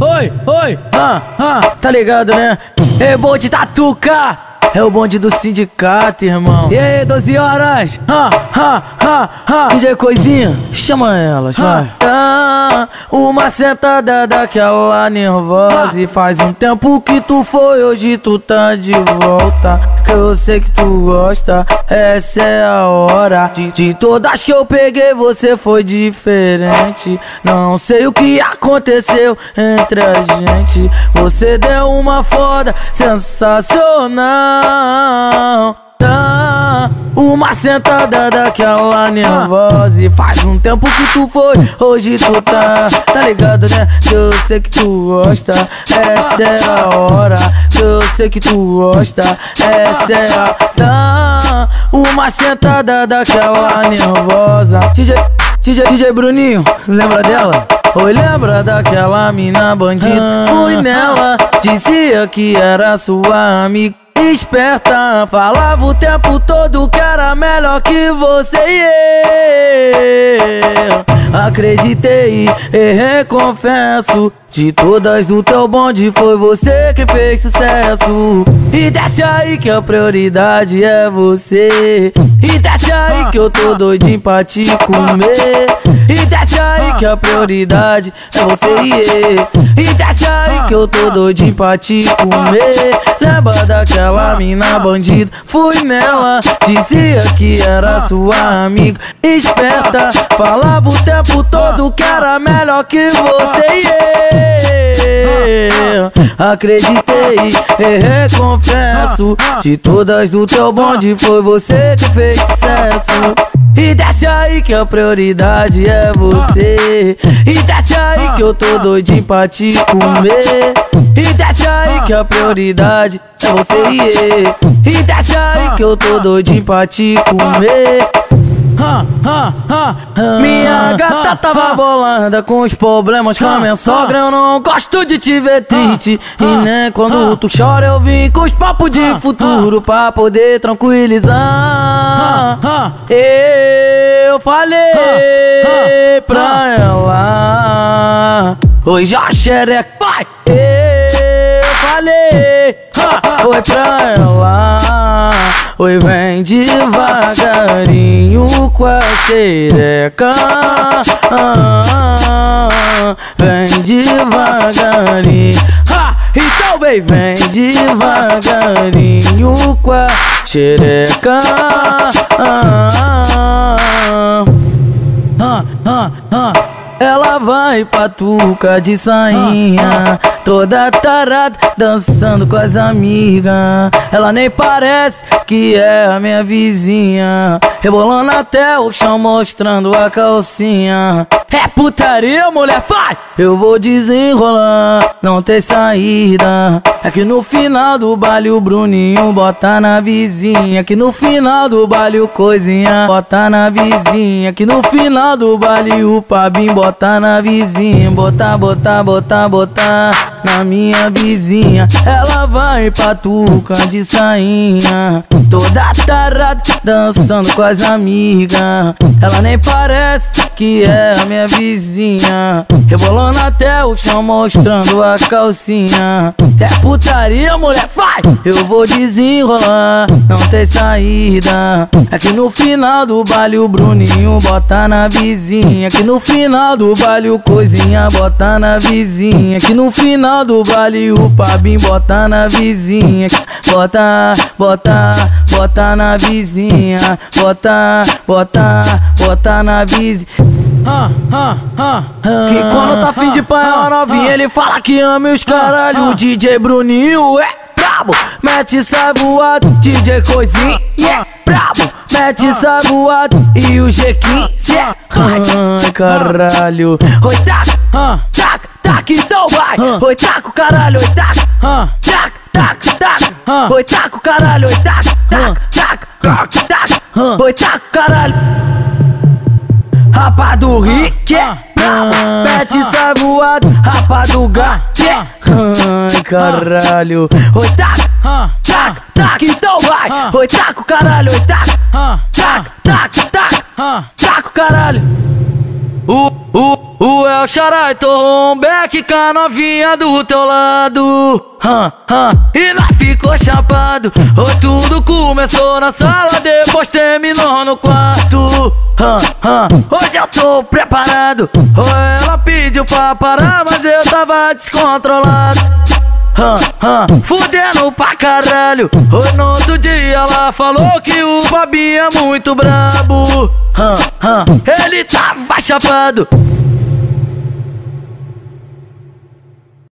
oi, oi, ah, ah, tá ligado, né? Rebote tatuca. É o bonde do sindicato, irmão. E aí, 12 horas? Ha, ha, ha, ha. DJ Coisinha, chama elas, vai. Ah, uma sentada daquela nervosa. E faz um tempo que tu foi, hoje tu tá de volta. Eu sei que tu gosta, essa é a hora. De, de todas que eu peguei, você foi diferente. Não sei o que aconteceu entre a gente. Você deu uma foda sensacional não tá Uma sentada daquela nervosa E faz um tempo que tu foi, hoje tu tá Tá ligado né? Eu sei que tu gosta Essa é a hora eu sei que tu gosta Essa é a... Tá Uma sentada daquela nervosa DJ, DJ, DJ Bruninho, lembra dela? Oi, lembra daquela mina bandida? Fui nela, dizia que era sua amiga esperta Falava o tempo todo que era melhor que você e eu. Acreditei e reconfesso De todas do teu bonde foi você que fez sucesso. E desce aí que a prioridade é você. E desce aí que eu tô doidinho pra te comer. E desce aí que a prioridade é você e E desce aí que eu tô doidinho pra te comer. Lembra daquela mina bandida? Fui nela, dizia que era sua amiga. Esperta, falava o tempo todo que era melhor que você eu Acreditei e reconfesso De todas do teu bonde foi você que fez sucesso. E desce aí que a prioridade é você. E desce aí que eu tô doidinho pra te comer. E desce aí que a prioridade é você e desce aí que eu tô doidinho pra te comer minha gata tava bolanda com os problemas com a minha sogra. Eu não gosto de te ver triste. E nem quando tu chora, eu vim com os papos de futuro pra poder tranquilizar. Eu falei pra ela. Oi, já xereca, vai! Eu falei, foi pra ela. Oi, vem devagarinho com a xereca. Vem devagarinho. Ha! Então vem, vem devagarinho com a xereca. Ela vai patuca de sainha Toda tarada, dançando com as amigas. Ela nem parece que é a minha vizinha. Rebolando até o chão, mostrando a calcinha É putaria, mulher, vai! Eu vou desenrolar, não tem saída. É que no final do baile o Bruninho bota na vizinha. Que no final do baile o Coisinha bota na vizinha. Que no final do baile o Pabim bota na vizinha. Botar, botar, botar, botar na minha vizinha. Ela vai patuca de sainha, toda tarada, dançando com as amigas. Ela nem parece que é a minha vizinha, rebolando até o chão, mostrando a calcinha. É putaria, mulher, vai! Eu vou desenrolar, não tem saída. É que no final do baile o Bruninho bota na vizinha. Que no final do baile o Coisinha bota na vizinha. Que no final final do baile o Pabim bota na vizinha. Bota, bota, bota na vizinha. Bota, bota, bota na vizinha que quando tá fim de pai uma novinha Ele fala que ama os caralho. O DJ Bruninho é brabo. Mete saboado DJ Coisinha é brabo. Mete saboado E o G15 é Ai caralho. Oi taca, taca taca, então vai. Oi, taco, caralho, oi, taca. Taca, taca, taca. Oi, taco, caralho, oi, taca. Taca, taca, taca. Oi, taco, caralho. Rapa do Rick, pede sai voado. Rapa do gato, ai caralho. Oi, taca, taca, taca, então vai. Oi, taco, caralho, oi, taca. Taca, taca, taca. Taco, caralho. O, o, o El Charai torrou um beck com a novinha do teu lado. E nós ficou chapado. Oh, tudo começou na sala, depois terminou no quarto. Hoje eu tô preparado. Oh, ela pediu pra parar, mas eu tava descontrolado. Fudendo pra caralho. Oh, no outro dia ela falou que o Babi é muito brabo. Ele tava chapado.